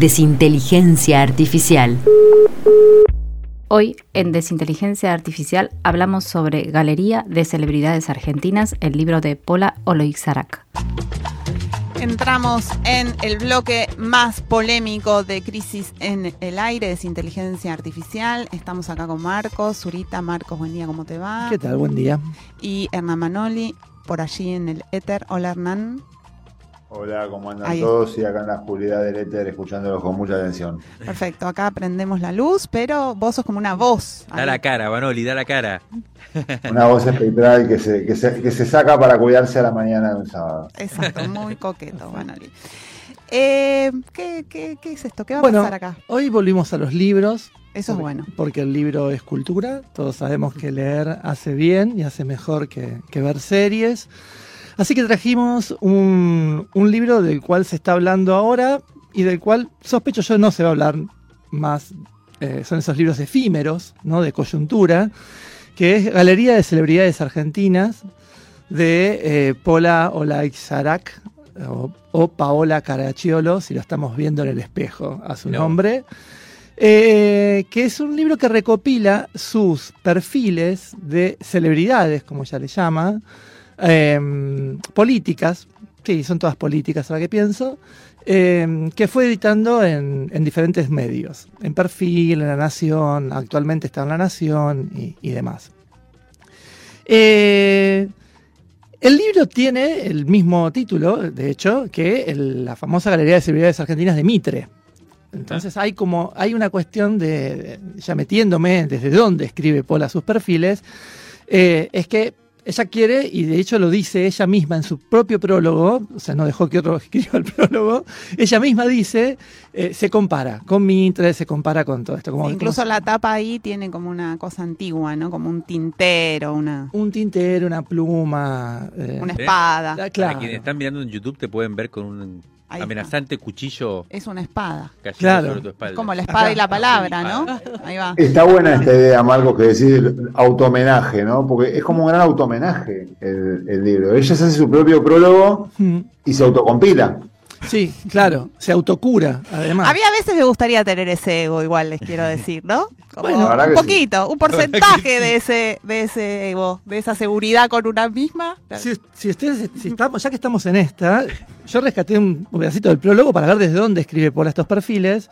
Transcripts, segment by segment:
Desinteligencia Artificial. Hoy en Desinteligencia Artificial hablamos sobre Galería de Celebridades Argentinas, el libro de Pola Oloixarac. Entramos en el bloque más polémico de Crisis en el Aire, Desinteligencia Artificial. Estamos acá con Marcos, Zurita. Marcos, buen día, ¿cómo te va? ¿Qué tal? Buen día. Y Hernán Manoli, por allí en el éter. Hola, Hernán. Hola, ¿cómo andan Ahí. todos? Y acá en la oscuridad del éter, escuchándolos con mucha atención. Perfecto, acá prendemos la luz, pero vos sos como una voz. Da la cara, Manoli, da la cara. Una voz espectral que se, que, se, que se saca para cuidarse a la mañana de un sábado. Exacto, muy coqueto, Manoli. Eh, ¿qué, qué, qué es esto? ¿Qué va a pasar acá? hoy volvimos a los libros. Eso es bueno. Porque el libro es cultura. Todos sabemos que leer hace bien y hace mejor que, que ver series. Así que trajimos un, un libro del cual se está hablando ahora y del cual sospecho yo no se va a hablar más. eh, son esos libros efímeros, ¿no? De coyuntura, que es Galería de Celebridades Argentinas de eh, Pola Olaixarac o, o Paola Caracciolo, si lo estamos viendo en el espejo a su No. nombre. Eh, que es un libro que recopila sus perfiles de celebridades, como ella le llama, eh, políticas, sí, son todas políticas ahora que pienso, eh, que fue editando en, en diferentes medios, en Perfil, en La Nación, actualmente está en La Nación y, demás. Eh, el libro tiene el mismo título, de hecho, que la famosa Galería de Celebridades Argentinas de Mitre. Entonces hay como, hay una cuestión de, de- ya metiéndome desde dónde escribe Pola sus perfiles, eh, es que ella quiere, y de hecho lo dice ella misma en su propio prólogo, o sea, no dejó que otro escriba el prólogo, ella misma dice, eh, se compara con Mitre, se compara con todo esto. Como, Incluso como la tapa ahí tiene como una cosa antigua, ¿no? Como un tintero, una, un tintero, una pluma. eh, una espada. Para claro. quienes están mirando en YouTube te pueden ver con un Ahí está. amenazante cuchillo Es una espada. Claro. sobre tu espalda. Como la espada y la palabra, ¿no? Ahí va. Está buena esta idea, Marcos, que decir automenaje, ¿no? Porque es como un gran automenaje el, el libro. Ella se hace su propio prólogo Mm, y se autocompila. Sí, claro, se autocura, además. A mí a veces me gustaría tener ese ego, igual les quiero decir, ¿no? Como Bueno, un sí. poquito, un porcentaje de ese, de ese ego, de esa seguridad con una misma. Si, si ustedes, si estamos, ya que estamos en esta, yo rescaté un, un pedacito del prólogo para ver desde dónde escribe por estos perfiles.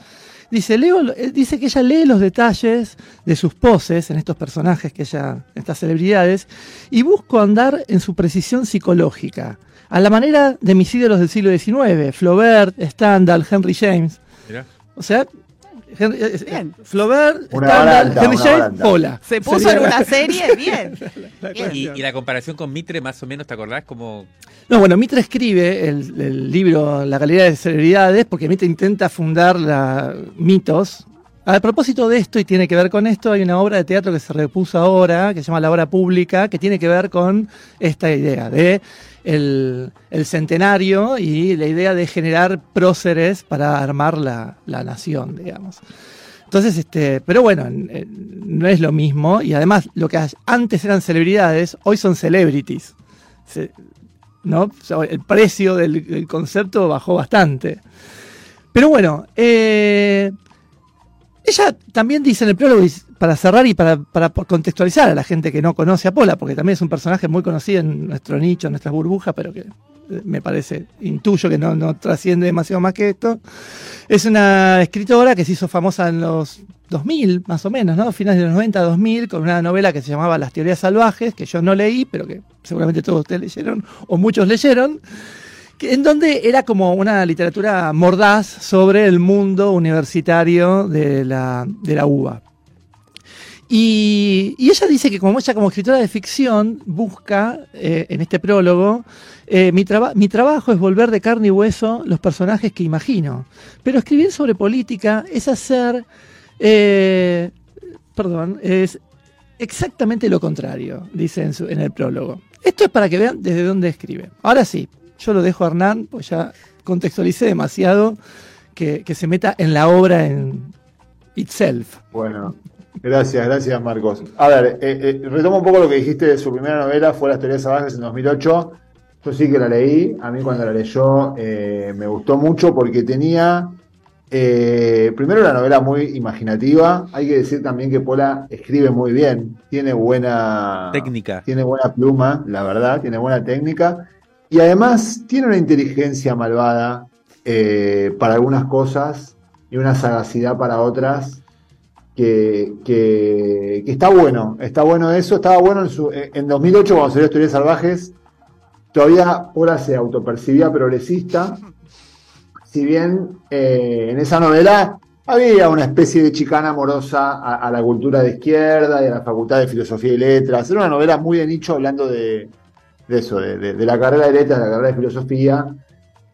Dice, leo, eh, dice que ella lee los detalles de sus poses en estos personajes que ella, estas celebridades, y busco andar en su precisión psicológica, a la manera de mis ídolos del siglo XIX, Flaubert, Stendhal, Henry James. Mirá. O sea, Henry- eh, Bien. Flaubert, Stendhal, Henry James. Pola. Se puso Sería en la- una serie, bien. la Bien. Y, y la comparación con Mitre, más o menos, ¿te acordás? Como No, bueno, Mitre escribe el, el libro La Galería de Celebridades porque Mitre intenta fundar la, mitos. A propósito de esto, y tiene que ver con esto, hay una obra de teatro que se repuso ahora, que se llama La Hora Pública, que tiene que ver con esta idea de el, centenario y la idea de generar próceres para armar la, la nación, digamos. Entonces, este, pero bueno, en- en- no es lo mismo. Y además, lo que antes eran celebridades, hoy son celebrities. ¿no? El precio del, del concepto bajó bastante. Pero bueno, eh, ella también dice en el prólogo, para cerrar y para, para contextualizar a la gente que no conoce a Pola, porque también es un personaje muy conocido en nuestro nicho, en nuestras burbujas, pero que eh, me parece, intuyo que no, no trasciende demasiado más que esto. Es una escritora que se hizo famosa en los 2000, más o menos, ¿no? Finales de los 90, 2000, con una novela que se llamaba Las teorías salvajes, que yo no leí, pero que seguramente todos ustedes leyeron, o muchos leyeron, en donde era como una literatura mordaz sobre el mundo universitario de la, de la UBA. Y, ella dice que como ella como escritora de ficción busca eh, en este prólogo, eh, mi, traba- mi trabajo es volver de carne y hueso los personajes que imagino. Pero escribir sobre política es hacer, eh, perdón, es exactamente lo contrario, dice en, su- en el prólogo. Esto es para que vean desde dónde escribe. Ahora sí, yo lo dejo a Hernán, pues ya contextualicé demasiado que, que se meta en la obra en itself. Bueno, gracias, gracias Marcos. A ver, eh, eh, retomo un poco lo que dijiste de su primera novela, fue Las teorías salvajes en 2008. Yo sí que la leí, a mí cuando la leyó eh, me gustó mucho porque tenía, eh, primero una novela muy imaginativa, hay que decir también que Pola escribe muy bien, tiene buena Técnica. tiene buena pluma, la verdad, tiene buena técnica y además tiene una inteligencia malvada eh, para algunas cosas y una sagacidad para otras que, que- está bueno, está bueno eso, estaba bueno en, su, en 2008 cuando salió Historias Salvajes, todavía Pola se autopercibía progresista, si bien eh, en esa novela había una especie de chicana amorosa a, a la cultura de izquierda y a la Facultad de Filosofía y Letras. Era una novela muy de nicho hablando de, de eso, de, de- de la carrera de letras, de la carrera de filosofía,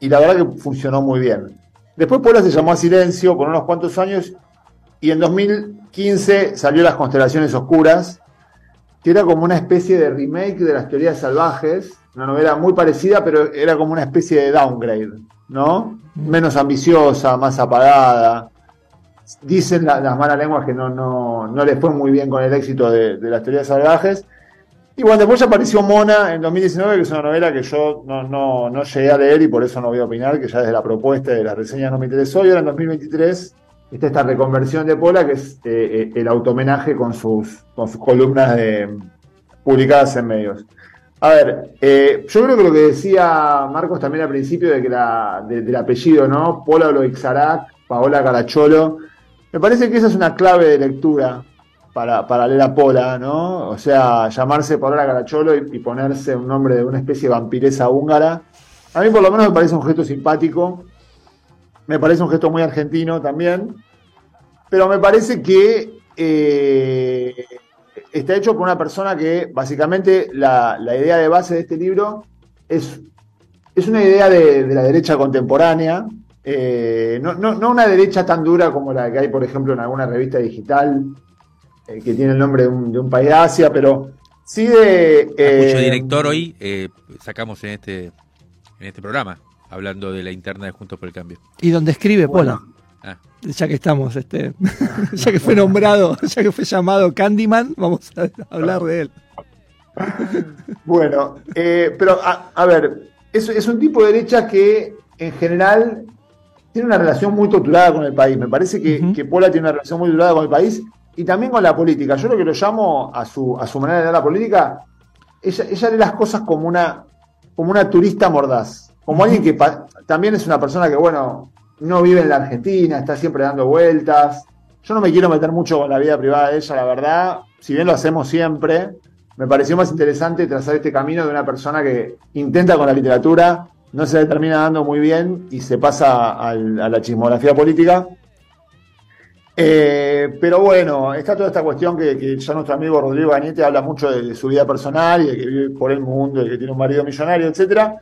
y la verdad que funcionó muy bien. Después Pola se llamó a Silencio por unos cuantos años y en 2015 salió Las Constelaciones Oscuras, que era como una especie de remake de las teorías salvajes, una novela muy parecida, pero era como una especie de downgrade, ¿no? Menos ambiciosa, más apagada. Dicen la- las malas lenguas que no, no, no les fue muy bien con el éxito de, de las teorías salvajes. Y bueno, después apareció Mona en 2019, que es una novela que yo no, no, no llegué a leer y por eso no voy a opinar, que ya desde la propuesta de la reseña no me interesó. Y ahora en 2023 está esta reconversión de Pola, que es eh, eh, el automenaje con sus, con sus columnas de- publicadas en medios. A ver, eh, yo creo que lo que decía Marcos también al principio de que la, de- del apellido, ¿no? Pola Oloixarac, Paola Caracholo, me parece que esa es una clave de lectura para, para leer a Pola, ¿no? O sea, llamarse Paola Caracholo y, y ponerse un nombre de una especie de vampiresa húngara. A mí por lo menos me parece un gesto simpático, me parece un gesto muy argentino también, pero me parece que eh, está hecho por una persona que básicamente la, idea de base de este libro es, es una idea de, de la derecha contemporánea, eh, no, no- no una derecha tan dura como la que hay, por ejemplo, en alguna revista digital eh, que tiene el nombre de un, de un país de Asia, pero sí de... Cuyo eh, director hoy eh, sacamos en este, en este programa, hablando de la interna de Juntos por el Cambio. Y donde escribe Bueno. Pola. Ah, Ya que estamos, este, ya que fue nombrado, ya que fue llamado Candyman, vamos a hablar de él. Bueno, eh, pero a, a ver, es, es un tipo de derecha que en general tiene una relación muy torturada con el país. Me parece que, que Pola tiene una relación muy torturada con el país y también con la política. Yo lo que lo llamo a su, a su manera de ver la política, ella, ella lee las cosas como una, como una turista mordaz, como alguien que también es una persona que, bueno, no vive en la Argentina, está siempre dando vueltas. Yo no me quiero meter mucho con la vida privada de ella, la verdad. Si bien lo hacemos siempre, me pareció más interesante trazar este camino de una persona que intenta con la literatura, no se le termina dando muy bien y se pasa a la chismografía política. Eh, pero bueno, está toda esta cuestión que, que ya nuestro amigo Rodrigo Gañete habla mucho de, su vida personal y de que vive por el mundo, de que tiene un marido millonario, etcétera.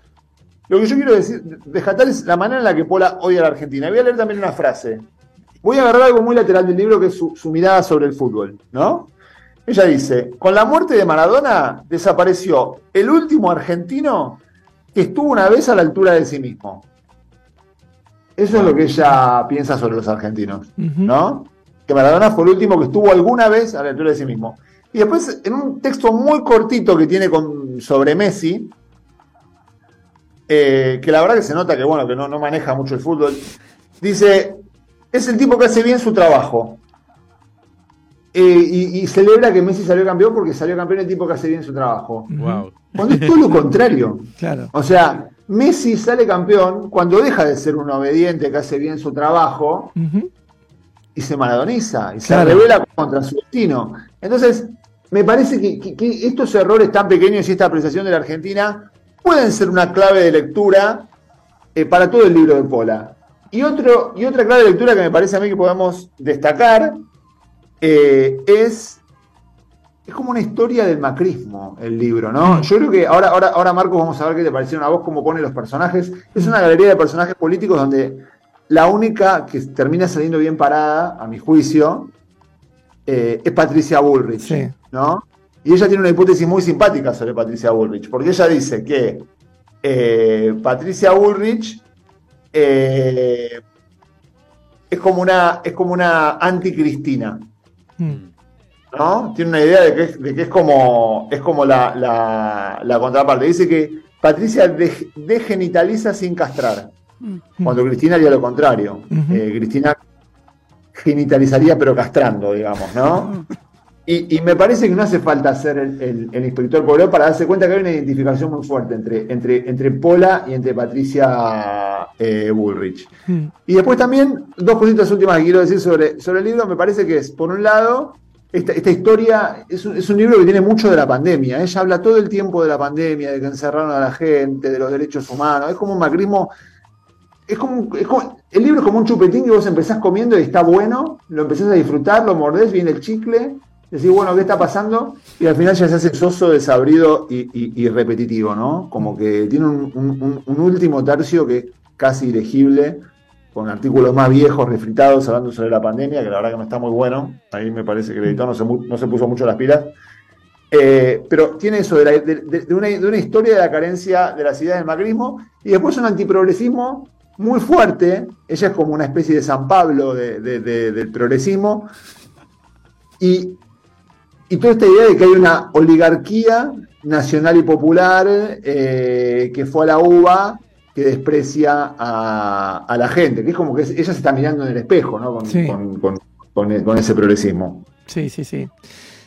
Lo que yo quiero decir, rescatar es la manera en la que Pola odia a la Argentina. Voy a leer también una frase. Voy a agarrar algo muy lateral del libro que es su, su mirada sobre el fútbol, ¿no? Ella dice, con la muerte de Maradona desapareció el último argentino que estuvo una vez a la altura de sí mismo. Eso es lo que ella piensa sobre los argentinos. ¿no? Que Maradona fue el último que estuvo alguna vez a la altura de sí mismo. Y después, en un texto muy cortito que tiene con, sobre Messi, eh, que la verdad que se nota que, bueno, que no, no maneja mucho el fútbol, dice, es el tipo que hace bien su trabajo. Eh, y, y celebra que Messi salió campeón porque salió campeón el tipo que hace bien su trabajo. Wow. Cuando es todo lo contrario. Claro. O sea, Messi sale campeón cuando deja de ser un obediente que hace bien su trabajo y se maradoniza y se revela contra su destino. Entonces, me parece que, que- que estos errores tan pequeños y esta apreciación de la Argentina pueden ser una clave de lectura eh, para todo el libro de Pola. Y, otro, y otra clave de lectura que me parece a mí que podemos destacar eh, es es como una historia del macrismo el libro, ¿no? Yo creo que ahora, ahora, ahora Marcos, vamos a ver qué te parecieron a vos, cómo pone los personajes. Es una galería de personajes políticos donde la única que termina saliendo bien parada, a mi juicio, eh, es Patricia Bullrich, Sí. ¿no? Y ella tiene una hipótesis muy simpática sobre Patricia Bullrich, porque ella dice que eh, Patricia Bullrich eh, es como una, es como una anticristina. Mm. ¿No? Tiene una idea de que es, de que es como, es como la, la- la contraparte. Dice que Patricia de- degenitaliza sin castrar, Mm. cuando Cristina haría lo contrario. Eh, Cristina genitalizaría pero castrando, digamos, ¿no? Y, y me parece que no hace falta ser el, el- el inspector Pobló para darse cuenta que hay una identificación muy fuerte entre, entre, entre Pola y entre Patricia eh, Bullrich. Mm. Y después también, dos cositas últimas que quiero decir sobre, sobre el libro, me parece que es, por un lado, esta, historia es un, es un libro que tiene mucho de la pandemia. Ella habla todo el tiempo de la pandemia, de que encerraron a la gente, de los derechos humanos. Es como un macrismo. Es como, es el libro es como un chupetín que vos empezás comiendo y está bueno, lo empezás a disfrutar, lo mordés, viene el chicle, decís, bueno, ¿qué está pasando? Y al final ya se hace soso, desabrido y, repetitivo, ¿no? Como que tiene un- un último tercio que es casi ilegible, con artículos más viejos, refritados, hablando sobre la pandemia, que la verdad que no está muy bueno. Ahí me parece que el editor no se, no se puso mucho las pilas. Eh, pero tiene eso de, una, de una historia de la carencia de las ideas del macrismo y después un antiprogresismo muy fuerte. Ella es como una especie de San Pablo de- de- de- del progresismo. Y, y toda esta idea de que hay una oligarquía nacional y popular eh, que fue a la uva que desprecia a, a la gente, que es como que ella se está mirando en el espejo, ¿no? Con, Sí. con- con- con- con ese progresismo. Sí, sí, sí.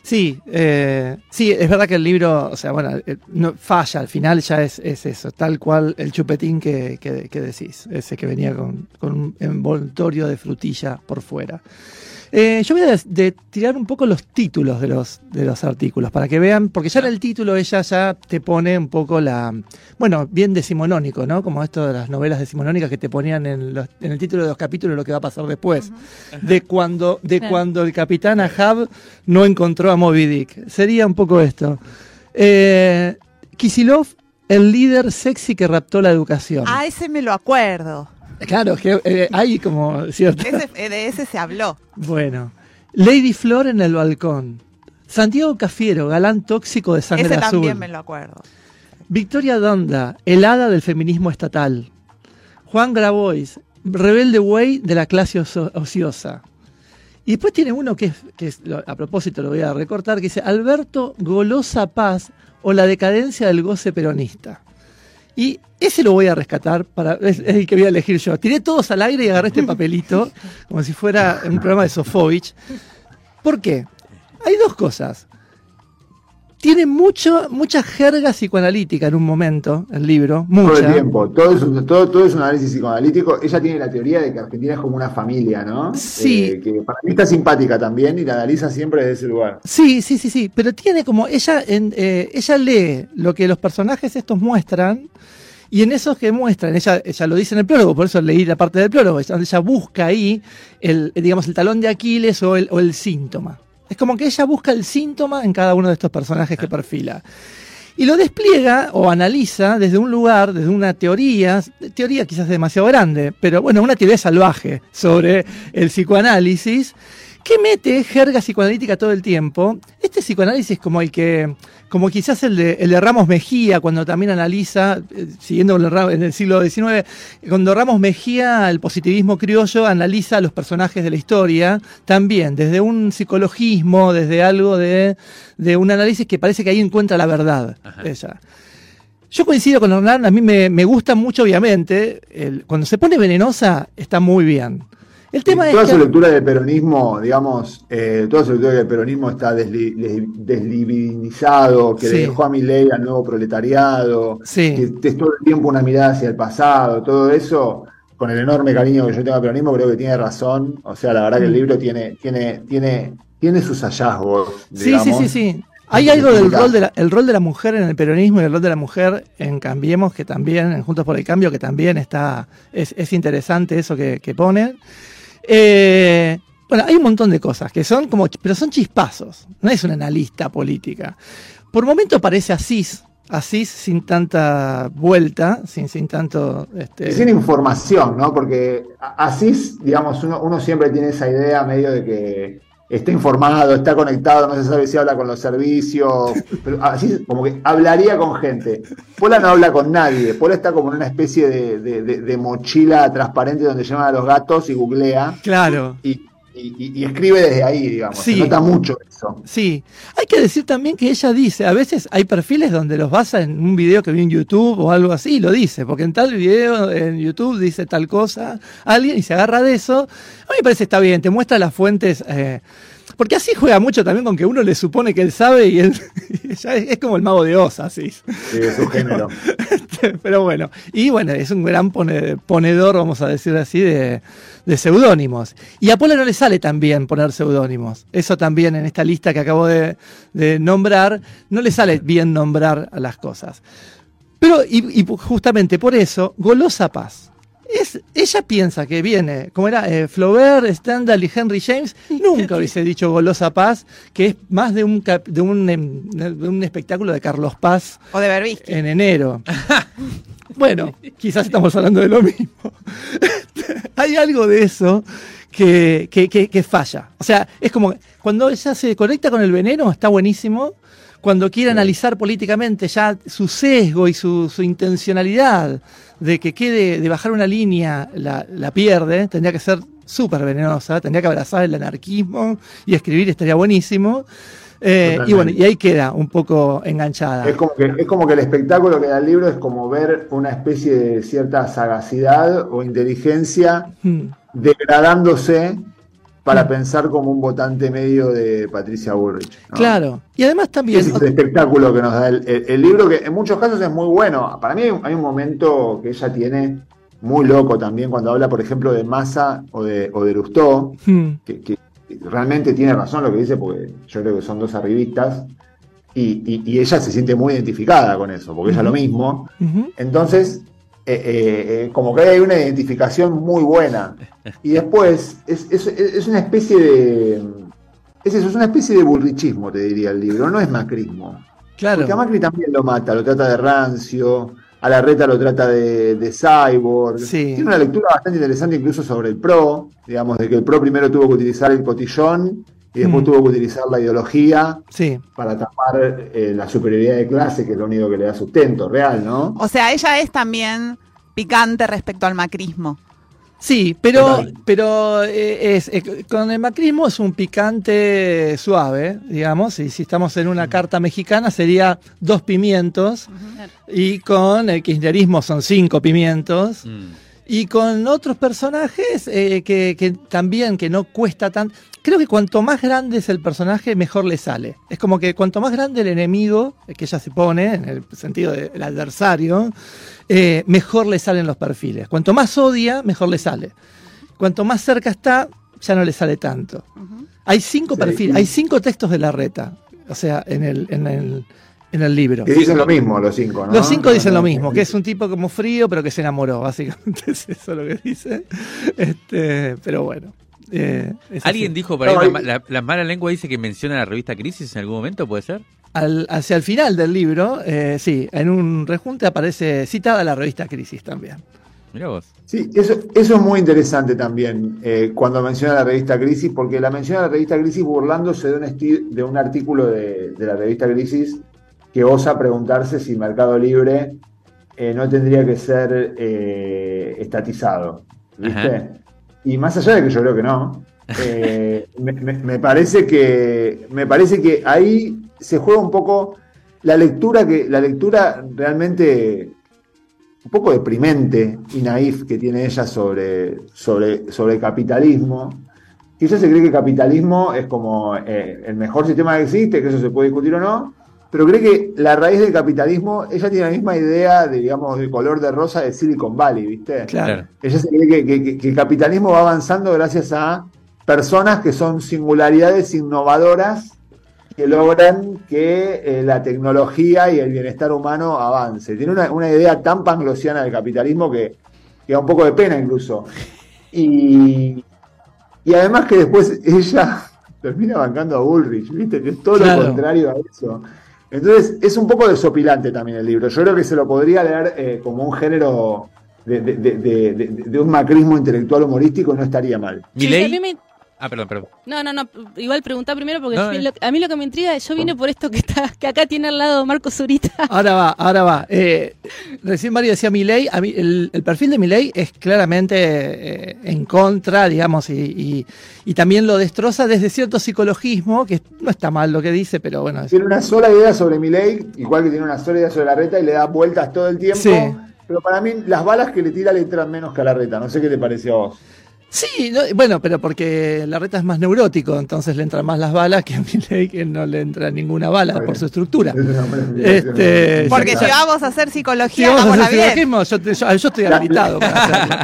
Sí, eh, sí, es verdad que el libro, o sea, bueno, eh, no, falla, al final ya es, es eso, tal cual el chupetín que, que- que decís, ese que venía con, con un envoltorio de frutilla por fuera. Eh, yo voy a de tirar un poco los títulos de los, de los artículos para que vean, porque ya en el título ella ya te pone un poco la, bueno, bien decimonónico, ¿no? Como esto de las novelas decimonónicas que te ponían en, los- en el título de los capítulos lo que va a pasar después, de cuando, de Claro. cuando el capitán Ahab no encontró a Moby Dick. Sería un poco esto. Eh, Kisilov, el líder sexy que raptó la educación. Ah, ese me lo acuerdo. Claro, que eh, hay como cierto. Ese- eh, de ese se habló. Bueno, Lady Flor en el balcón. Santiago Cafiero, galán tóxico de sangre Ese azul. también me lo acuerdo. Victoria Donda, helada del feminismo estatal. Juan Grabois, rebelde güey de la clase oso- ociosa. Y después tiene uno que, es, que es- a propósito lo voy a recortar, que dice Alberto Golosa Paz o la decadencia del goce peronista. Y ese lo voy a rescatar, para, es, es el que voy a elegir yo. Tiré todos al aire y agarré este papelito, como si fuera un programa de Sofovich. ¿Por qué? Hay dos cosas. Tiene mucho, mucha jerga psicoanalítica en un momento, el libro, Todo mucha. el tiempo, todo es, un, todo, todo es un análisis psicoanalítico. Ella tiene la teoría de que Argentina es como una familia, ¿no? Sí. Eh, que para mí está simpática también y la analiza siempre desde ese lugar. Sí, sí, sí, sí, pero tiene como, ella, en, eh, ella lee lo que los personajes estos muestran y en esos que muestran, ella, ella lo dice en el prólogo, por eso leí la parte del prólogo, ella, ella busca ahí el, digamos, el talón de Aquiles o el, o el síntoma. Es como que ella busca el síntoma en cada uno de estos personajes que perfila. Y lo despliega o analiza desde un lugar, desde una teoría, teoría quizás demasiado grande, pero bueno, una teoría salvaje sobre el psicoanálisis, que mete jerga psicoanalítica todo el tiempo. Este psicoanálisis como el que, como quizás el de, el de Ramos Mejía, cuando también analiza, eh, siguiendo en el siglo XIX, cuando Ramos Mejía, el positivismo criollo, analiza a los personajes de la historia, también desde un psicologismo, desde algo de, de un análisis que parece que ahí encuentra la verdad. Ajá. Ella. Yo coincido con Hernán, a mí me, me gusta mucho, obviamente. el- cuando se pone venenosa, está muy bien. El tema toda es su que. lectura del peronismo, digamos, eh, toda su lectura del peronismo está desli- que Sí. le dejó a mi ley al nuevo proletariado, Sí. que es todo el tiempo una mirada hacia el pasado, todo eso, con el enorme cariño que yo tengo al peronismo, creo que tiene razón. O sea, la verdad que el Mm. libro tiene, tiene, tiene, tiene sus hallazgos. Sí, digamos. sí, sí, sí. Hay algo del rol, de la, el rol de la mujer en el peronismo y el rol de la mujer en Cambiemos, que también, en Juntos por el Cambio, que también está, es, es interesante eso que, que ponen. Eh, Bueno, hay un montón de cosas que son como, pero son chispazos. No es una analista política. Por momento parece Asís, Asís sin tanta vuelta, sin, sin tanto... Este... Sin información, ¿no? Porque Asís, digamos, uno, uno siempre tiene esa idea medio de que está informado, está conectado, no se sabe si habla con los servicios, pero Asís como que hablaría con gente. Pola no habla con nadie, Pola está como en una especie de, de- de- de mochila transparente donde llaman a los gatos y googlea Claro. y, y- y- y escribe desde ahí, digamos. Sí. Se nota mucho eso. Sí, hay que decir también que ella dice, a veces hay perfiles donde los basa en un video que vi en YouTube o algo así, y lo dice, porque en tal video en YouTube dice tal cosa, alguien y se agarra de eso. A mí me parece está bien, te muestra las fuentes, eh, porque así juega mucho también con que uno le supone que él sabe y él es, es como el mago de Oz, así. Sí, de su género. Pero bueno, y bueno, es un gran pone- ponedor, vamos a decir así, de, de seudónimos. Y a Pola no le sale tan bien poner seudónimos. Eso también en esta lista que acabo de, nombrar, no le sale bien nombrar a las cosas. Pero, y justamente por eso, Golosa Paz. Es, ella piensa que viene, como era eh, Flaubert, Stendhal y Henry James, nunca hubiese dicho Golosa Paz, que es más de un, cap- de un, em, de un espectáculo de Carlos Paz O de Berbisky. en enero. Bueno, quizás estamos hablando de lo mismo. Hay algo de eso que, que- que- que falla. O sea, es como que cuando ella se conecta con el veneno, está buenísimo. Cuando quiere analizar políticamente ya su sesgo y su, su intencionalidad de que quede, de bajar una línea, la, la pierde. Tendría que ser súper venenosa, tendría que abrazar el anarquismo y escribir estaría buenísimo. Eh, y bueno, y ahí queda un poco enganchada. Es como, que, es como que el espectáculo que da el libro es como ver una especie de cierta sagacidad o inteligencia Hmm. degradándose para pensar como un votante medio de Patricia Bullrich. ¿no? Claro. Y además también. Ese es el espectáculo que nos da el, el- el libro, que en muchos casos es muy bueno. Para mí hay un, hay un momento que ella tiene muy loco también cuando habla, por ejemplo, de Massa o de, o de Lustó, Hmm. que, que realmente tiene razón lo que dice, porque yo creo que son dos arribistas, y, y- y ella se siente muy identificada con eso, porque ella lo mismo. Entonces, eh, eh, eh, como que hay una identificación muy buena. Y después, es, es- es una especie de. Es eso, es una especie de burrichismo, te diría el libro, no es macrismo. Claro. Porque a Macri también lo mata, lo trata de rancio, a la reta lo trata de, de cyborg. Sí. Tiene una lectura bastante interesante incluso sobre el PRO, digamos, de que el PRO primero tuvo que utilizar el cotillón y después Mm. tuvo que utilizar la ideología Sí. para tapar eh, la superioridad de clase, que es lo único que le da sustento real, ¿no? O sea, ella es también picante respecto al macrismo. Sí, pero, Total. pero eh, es, eh, con el macrismo es un picante suave, digamos, y si estamos en una carta mexicana sería dos pimientos, y con el kirchnerismo son cinco pimientos, Mm. y con otros personajes eh, que, que también que no cuesta tan... Creo que cuanto más grande es el personaje, mejor le sale. Es como que cuanto más grande el enemigo, que ella se pone, en el sentido del adversario, eh, mejor le salen los perfiles. Cuanto más odia, mejor le sale. Cuanto más cerca está, ya no le sale tanto. Hay cinco Sí. perfiles, hay cinco textos de la reta, o sea, en el, en el, en el libro. Que dicen lo mismo los cinco, ¿no? Los cinco dicen lo mismo, que es un tipo como frío, pero que se enamoró, básicamente es eso lo que dice. Este, pero bueno. Eh, así. Alguien dijo por ahí, No, la, mala lengua dice que menciona la revista Crisis en algún momento, ¿puede ser? Al- hacia el final del libro, eh, sí, en un rejunte aparece citada la revista Crisis también. Mira vos. Sí, eso, eso es muy interesante también eh, cuando menciona la revista Crisis, porque la menciona la revista Crisis burlándose de un, esti- de un artículo de, de la revista Crisis que osa preguntarse si Mercado Libre eh, no tendría que ser eh, estatizado. ¿Viste? Y más allá de que yo creo que no, eh, me, me- me parece que me parece que ahí se juega un poco la lectura que la lectura realmente un poco deprimente y naif que tiene ella sobre, sobre, sobre el capitalismo. Ella se cree que el capitalismo es como eh, el mejor sistema que existe, que eso se puede discutir o no, pero cree que la raíz del capitalismo, ella tiene la misma idea, de, digamos, de color de rosa de Silicon Valley, ¿viste? Claro. Ella se cree que, que- que- que el capitalismo va avanzando gracias a personas que son singularidades innovadoras que logran que eh, la tecnología y el bienestar humano avance. Tiene una, una idea tan panglosiana del capitalismo que, que da un poco de pena incluso. Y, Y además que después ella termina bancando a Bullrich, ¿viste? Que es todo Claro. lo contrario a eso. Entonces, es un poco desopilante también el libro. Yo creo que se lo podría leer eh, como un género de, de- de- de- de- de un macrismo intelectual humorístico, no estaría mal. Sí, Milei- a mí me- Ah, perdón, perdón. No, no, no. Igual preguntar primero porque No, yo- eh. lo- a mí lo que me intriga, yo vine por esto que está que acá tiene al lado Marco Zurita. Ahora va, ahora va. Eh, recién Mario decía Milei, a mí el, el perfil de Milei es claramente eh, en contra, digamos, y, y- y también lo destroza desde cierto psicologismo, que no está mal lo que dice, pero bueno, es- Tiene una sola idea sobre Milei, igual que tiene una sola idea sobre la reta y le da vueltas todo el tiempo. Sí. Pero para mí, las balas que le tira le entran menos que a la reta. No sé qué te pareció a vos. Sí, no, bueno, pero porque la reta es más neurótico, entonces le entran más las balas que a Milei, que no le entra ninguna bala por su estructura. Este. Porque si vamos a hacer Si psicología, vamos a hacer psicología, yo, te- yo- yo estoy habilitado para hacerlo.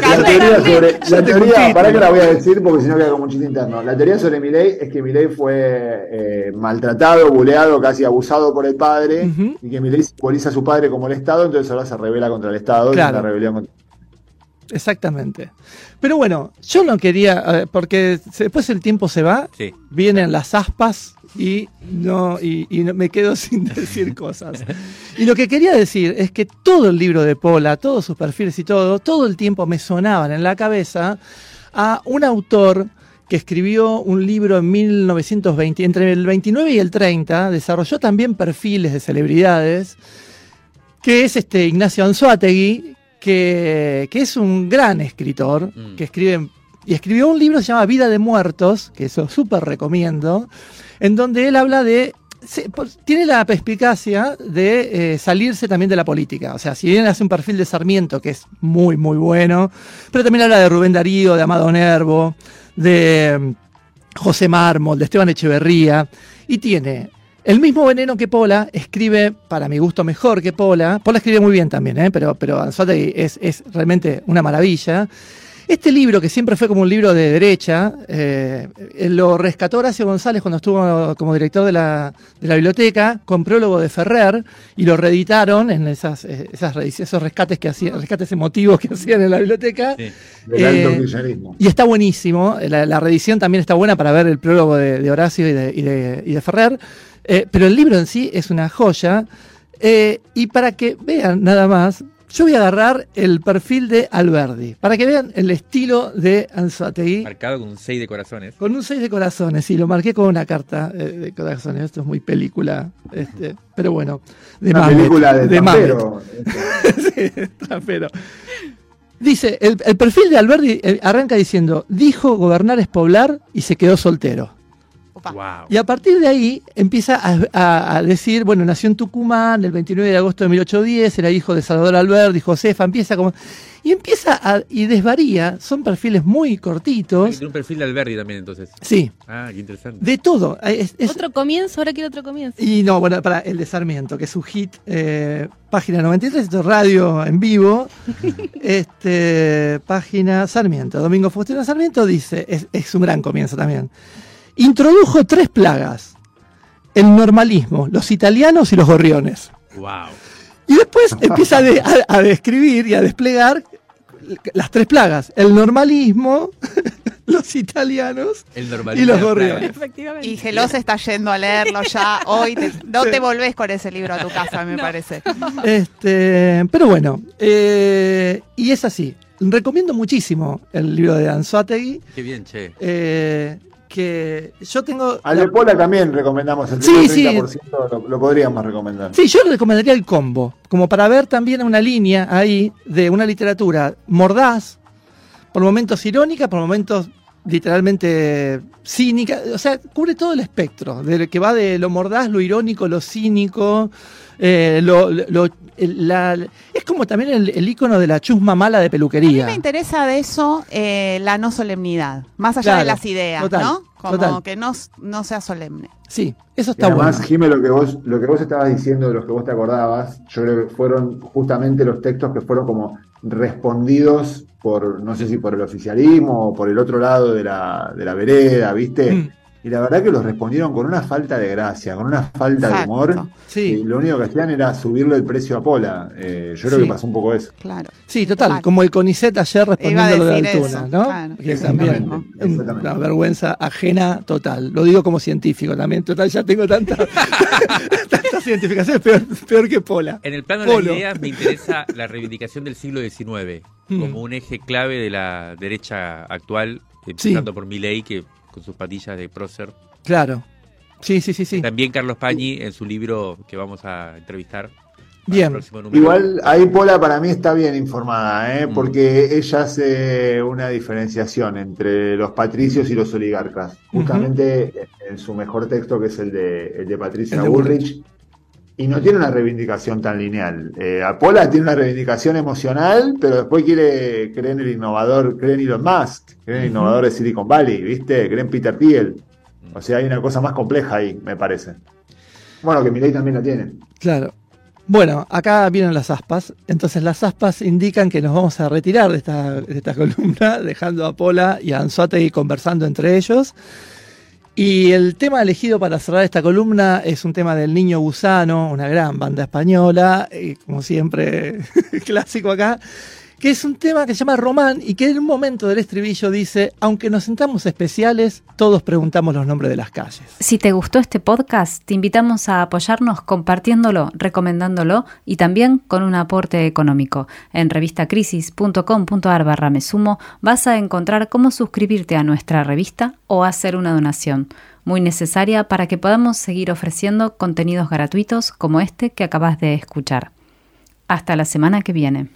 La, la teoría sobre. La teoría, para que la voy a decir porque si no queda como un chiste interno. La teoría sobre Milei es que Milei fue eh, maltratado, buleado, casi abusado por el padre. Y que Milei simboliza a su padre como el Estado, entonces ahora se revela contra el Estado. Claro. Es una rebelión contra Exactamente. Pero bueno, yo no quería, eh, porque después el tiempo se va, Sí. vienen las aspas y no y, y no- me quedo sin decir cosas. Y lo que quería decir es que todo el libro de Pola, todos sus perfiles y todo, todo el tiempo me sonaban en la cabeza a un autor que escribió un libro en 1920, entre el 29 y el 30, desarrolló también perfiles de celebridades, que es este Ignacio Anzuategui, que, que es un gran escritor, Mm. que escribe y escribió un libro que se llama Vida de Muertos, que eso súper recomiendo, en donde él habla de... se- pues, tiene la perspicacia de eh, salirse también de la política. O sea, si bien hace un perfil de Sarmiento, que es muy, muy bueno, pero también habla de Rubén Darío, de Amado Nervo, de mm, José Mármol, de Esteban Echeverría, y tiene el mismo veneno que Pola, escribe, para mi gusto, mejor que Pola. Pola escribe muy bien también, ¿eh? pero, pero es, es realmente una maravilla. Este libro, que siempre fue como un libro de derecha, eh, lo rescató Horacio González cuando estuvo como director de la, de la biblioteca, con prólogo de Ferrer, y lo reeditaron en esas, eh, esas esos rescates que hacían, rescates emotivos que hacían en la biblioteca. Sí. Eh. Y está buenísimo. La, la reedición también está buena para ver el prólogo de, de Horacio y de, y de- y de Ferrer. Eh, pero el libro en sí es una joya. Eh, y para que vean nada más, yo voy a agarrar el perfil de Alberdi. Para que vean el estilo de Anzuategui. Marcado con un 6 de corazones. Con un 6 de corazones, sí, lo marqué con una carta eh, de corazones. Esto es muy película, este, pero bueno, de Una Mamet, película de, Mamet. Tampero. Sí, trapero. Dice, el, el perfil de Alberti eh, arranca diciendo, dijo gobernar es poblar y se quedó soltero. Wow. Y a partir de ahí empieza a, a- a decir, bueno, nació en Tucumán el 29 de agosto de 1810, era hijo de Salvador Alberti, Josefa, empieza como... Y empieza a, y desvaría, son perfiles muy cortitos. Tiene un perfil de Alberti también, entonces. Sí, Ah, qué interesante. de todo. Es- es- Otro comienzo, ahora quiero otro comienzo. y no, bueno, para el de Sarmiento, que es su hit, eh, página 93, esto es radio en vivo. este, página Sarmiento. Domingo Faustino Sarmiento dice, es, es un gran comienzo también. Introdujo tres plagas: el normalismo, los italianos y los gorriones. Wow. Y después empieza a, de- a- a describir y a desplegar las tres plagas: el normalismo, los italianos El y los gorriones. Y Gelos está yendo a leerlo ya hoy. te- no Sí. te volvés con ese libro a tu casa, me parece. Este, pero bueno, eh, y es así. Recomiendo muchísimo el libro de Anzuategui, Qué bien, che. eh, que yo tengo... Al de Pola también recomendamos el Sí, sí. 30%, lo, lo podríamos recomendar. Sí, yo recomendaría el combo, como para ver también una línea ahí de una literatura mordaz, por momentos irónica, por momentos literalmente cínica, o sea, cubre todo el espectro, de que va de lo mordaz, lo irónico, lo cínico, eh, lo, lo- el- la- es como también el, el icono de la chusma mala de A mí peluquería. me interesa de eso eh, la no solemnidad, más allá Claro, de las ideas, total, ¿no? Como total. que no, no sea solemne. Sí, eso Y está además, bueno. Jimé, lo que vos, lo que vos estabas diciendo, de los que vos te acordabas, yo creo que fueron justamente los textos que fueron como respondidos por, no sé si por el oficialismo o por el otro lado de la, de la vereda, ¿viste? Mm. Y la verdad que los respondieron con una falta de gracia, con una falta de humor. Sí. Y lo único que hacían era subirle el precio a Pola. Eh, yo creo Sí. que pasó un poco eso. Claro. Sí, total, Claro. como el CONICET ayer respondiendo lo de Altuna, eso, ¿no? claro. Que también Exactamente, exactamente. una vergüenza ajena total. Lo digo como científico también, total, ya tengo tanta, tantas identificaciones, peor, peor que Pola. En el plano de las ideas me interesa la reivindicación del siglo XIX Mm. como un eje clave de la derecha actual, Sí. empezando por Milei, que con sus patillas de prócer. Claro. Sí, sí, sí, sí. También Carlos Pañi en su libro que vamos a entrevistar. Bien. próximo número. Igual ahí Pola para mí está bien informada, ¿eh? Mm. porque ella hace una diferenciación entre los patricios y los oligarcas. Justamente en su mejor texto, que es el de, el de Patricia El de Bullrich. Y no tiene una reivindicación tan lineal. Eh, a Pola tiene una reivindicación emocional, pero después quiere creer en el innovador, cree en Elon Musk, cree en el innovador de Silicon Valley, ¿viste? Cree en Peter Thiel. O sea, hay una cosa más compleja ahí, me parece. Bueno, que Milei también la tiene. Claro. Bueno, acá vienen las aspas. Entonces las aspas indican que nos vamos a retirar de esta, de esta columna, dejando a Pola y a Anzuategui conversando entre ellos. Y el tema elegido para cerrar esta columna es un tema del Niño Gusano, una gran banda española, y como siempre, clásico acá, que es un tema que se llama Román y que en un momento del estribillo dice, aunque nos sentamos especiales, todos preguntamos los nombres de las calles. Si te gustó este podcast, te invitamos a apoyarnos compartiéndolo, recomendándolo y también con un aporte económico. En revistacrisis.com.ar barra me sumo vas a encontrar cómo suscribirte a nuestra revista o hacer una donación, muy necesaria para que podamos seguir ofreciendo contenidos gratuitos como este que acabas de escuchar. Hasta la semana que viene.